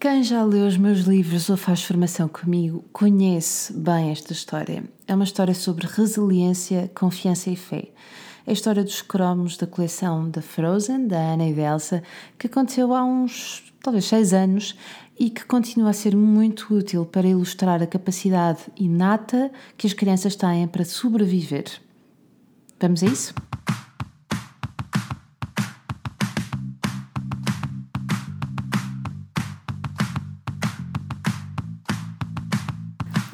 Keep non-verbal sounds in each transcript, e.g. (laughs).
Quem já leu os meus livros ou faz formação comigo conhece bem esta história. É uma história sobre resiliência, confiança e fé. É a história dos cromos da coleção da Frozen, da Ana e da Elsa, que aconteceu há uns, talvez, seis anos e que continua a ser muito útil para ilustrar a capacidade inata que as crianças têm para sobreviver. Vamos a isso?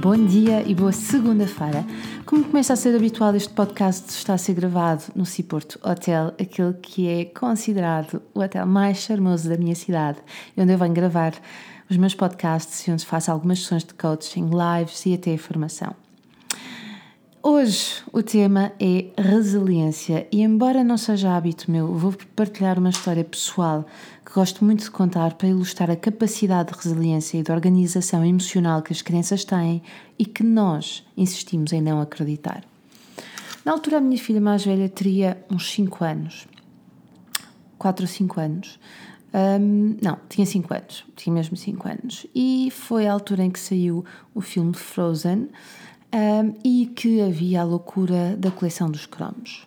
Bom dia e boa segunda-feira. Como começa a ser habitual, este podcast está a ser gravado no Ciporto Hotel, aquele que é considerado o hotel mais charmoso da minha cidade, onde eu venho gravar os meus podcasts e onde faço algumas sessões de coaching, lives e até formação. Hoje o tema é resiliência e, embora não seja hábito meu, vou partilhar uma história pessoal que gosto muito de contar para ilustrar a capacidade de resiliência e de organização emocional que as crianças têm e que nós insistimos em não acreditar. Na altura, a minha filha mais velha teria uns 5 anos, 4 ou 5 anos. Um, não, tinha 5 anos, tinha mesmo 5 anos. E foi a altura em que saiu o filme Frozen um, e que havia a loucura da coleção dos cromos.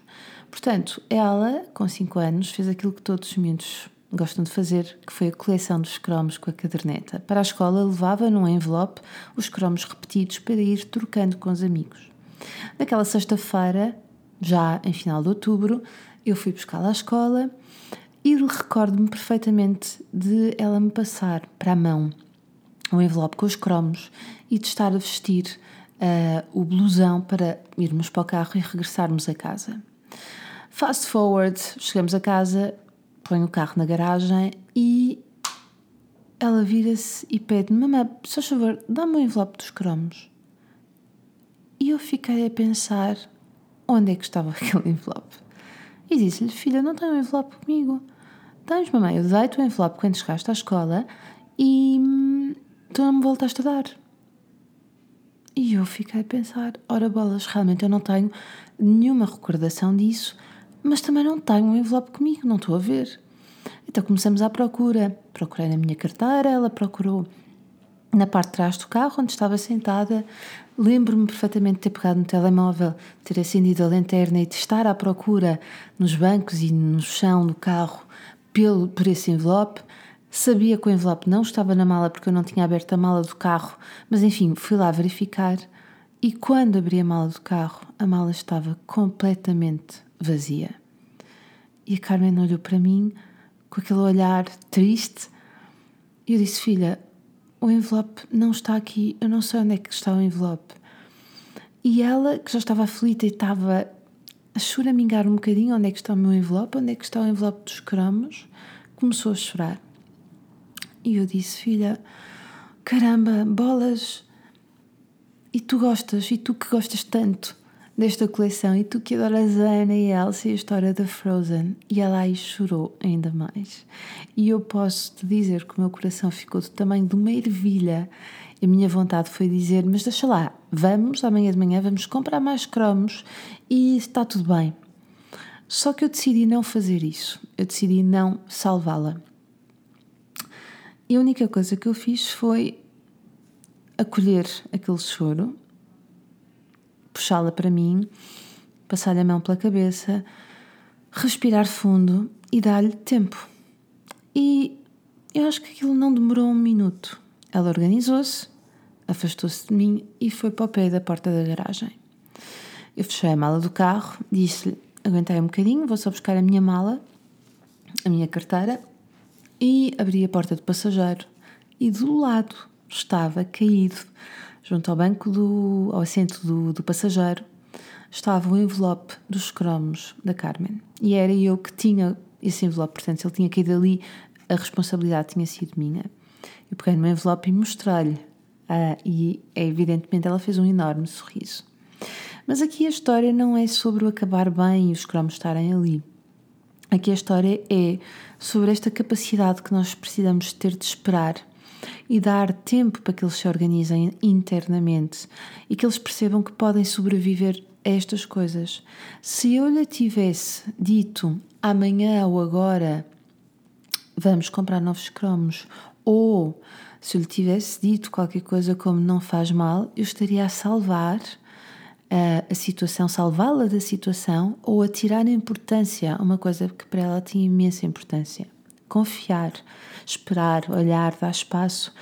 Portanto, ela, com 5 anos, fez aquilo que todos os miúdos gostam de fazer, que foi a coleção dos cromos com a caderneta. Para a escola, levava num envelope os cromos repetidos para ir trocando com os amigos. Naquela sexta-feira, já em final de outubro, eu fui buscá-la à escola e recordo-me perfeitamente de ela me passar para a mão um envelope com os cromos e de estar a vestir uh, o blusão para irmos para o carro e regressarmos a casa. Fast forward, chegamos a casa, ponho o carro na garagem e ela vira-se e pede-me: Mamãe, só favor, dá-me o envelope dos cromos. E eu fiquei a pensar onde é que estava (laughs) aquele envelope. E disse-lhe: Filha, não tenho um envelope comigo. Tens, mamãe, eu dei-te o envelope quando chegaste à escola e hum, tu não me voltaste a dar. E eu fiquei a pensar: ora bolas, realmente eu não tenho nenhuma recordação disso, mas também não tenho um envelope comigo, não estou a ver. Então começamos à procura. Procurei na minha carteira, ela procurou na parte de trás do carro, onde estava sentada. Lembro-me perfeitamente de ter pegado no telemóvel, ter acendido a lanterna e de estar à procura nos bancos e no chão do carro pelo, por esse envelope. Sabia que o envelope não estava na mala porque eu não tinha aberto a mala do carro, mas enfim, fui lá verificar. E quando abri a mala do carro, a mala estava completamente vazia. E a Carmen olhou para mim com aquele olhar triste e eu disse: Filha, o envelope não está aqui, eu não sei onde é que está o envelope. E ela, que já estava aflita e estava a choramingar um bocadinho onde é que está o meu envelope, onde é que está o envelope dos cromos, começou a chorar. E eu disse, filha, caramba, bolas, e tu gostas, e tu que gostas tanto desta coleção, e tu que adoras a Ana e a Elsa e a história da Frozen. E ela aí chorou ainda mais. E eu posso te dizer que o meu coração ficou do tamanho de uma ervilha. A minha vontade foi dizer: Mas deixa lá, vamos, amanhã de manhã, vamos comprar mais cromos e está tudo bem. Só que eu decidi não fazer isso, eu decidi não salvá-la. E a única coisa que eu fiz foi acolher aquele choro, puxá-la para mim, passar-lhe a mão pela cabeça, respirar fundo e dar-lhe tempo. E eu acho que aquilo não demorou um minuto. Ela organizou-se, afastou-se de mim e foi para o pé da porta da garagem. Eu fechei a mala do carro, disse-lhe: aguentei um bocadinho, vou só buscar a minha mala, a minha carteira, e abri a porta do passageiro. E do lado estava caído, junto ao banco do. ao assento do, do passageiro, estava o envelope dos cromos da Carmen. E era eu que tinha esse envelope, portanto, ele tinha caído ali, a responsabilidade tinha sido minha. Eu peguei no envelope e mostrei-lhe. Uh, e evidentemente ela fez um enorme sorriso. Mas aqui a história não é sobre o acabar bem e os cromos estarem ali. Aqui a história é sobre esta capacidade que nós precisamos ter de esperar e dar tempo para que eles se organizem internamente e que eles percebam que podem sobreviver a estas coisas. Se eu lhe tivesse dito amanhã ou agora vamos comprar novos cromos, ou se eu lhe tivesse dito qualquer coisa como não faz mal, eu estaria a salvar a, a situação, salvá-la da situação ou a tirar importância a uma coisa que para ela tinha imensa importância. Confiar, esperar, olhar, dar espaço,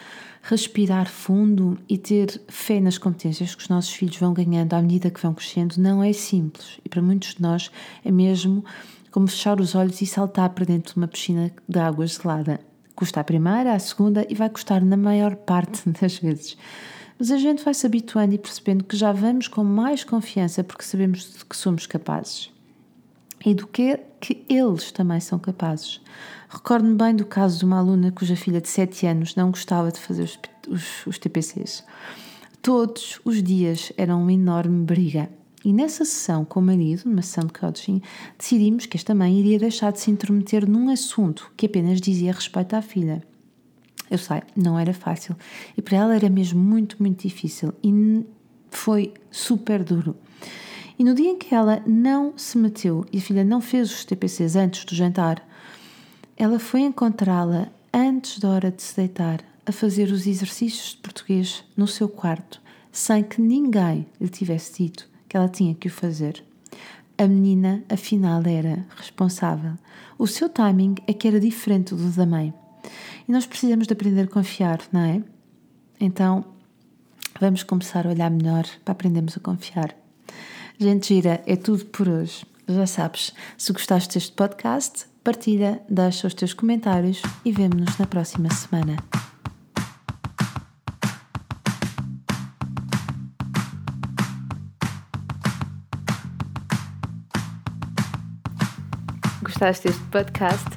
respirar fundo e ter fé nas competências que os nossos filhos vão ganhando à medida que vão crescendo não é simples e para muitos de nós é mesmo como fechar os olhos e saltar para dentro de uma piscina de água gelada. Custa a primeira, a segunda e vai custar na maior parte (laughs) das vezes. Mas a gente vai se habituando e percebendo que já vamos com mais confiança porque sabemos de que somos capazes e do que que eles também são capazes. Recordo-me bem do caso de uma aluna cuja filha de 7 anos não gostava de fazer os, os, os TPCs. Todos os dias era uma enorme briga. E nessa sessão com o marido, numa sessão de coaching, decidimos que esta mãe iria deixar de se intrometer num assunto que apenas dizia respeito à filha. Eu sei, não era fácil. E para ela era mesmo muito, muito difícil. E foi super duro. E no dia em que ela não se meteu e a filha não fez os TPCs antes do jantar, ela foi encontrá-la antes da hora de se deitar a fazer os exercícios de português no seu quarto, sem que ninguém lhe tivesse dito que ela tinha que o fazer. A menina, afinal, era responsável. O seu timing é que era diferente do da mãe. E nós precisamos de aprender a confiar, não é? Então, vamos começar a olhar melhor para aprendermos a confiar. Gente gira, é tudo por hoje. Já sabes, se gostaste deste podcast, partilha, deixa os teus comentários e vemo-nos na próxima semana. Gostaste deste podcast?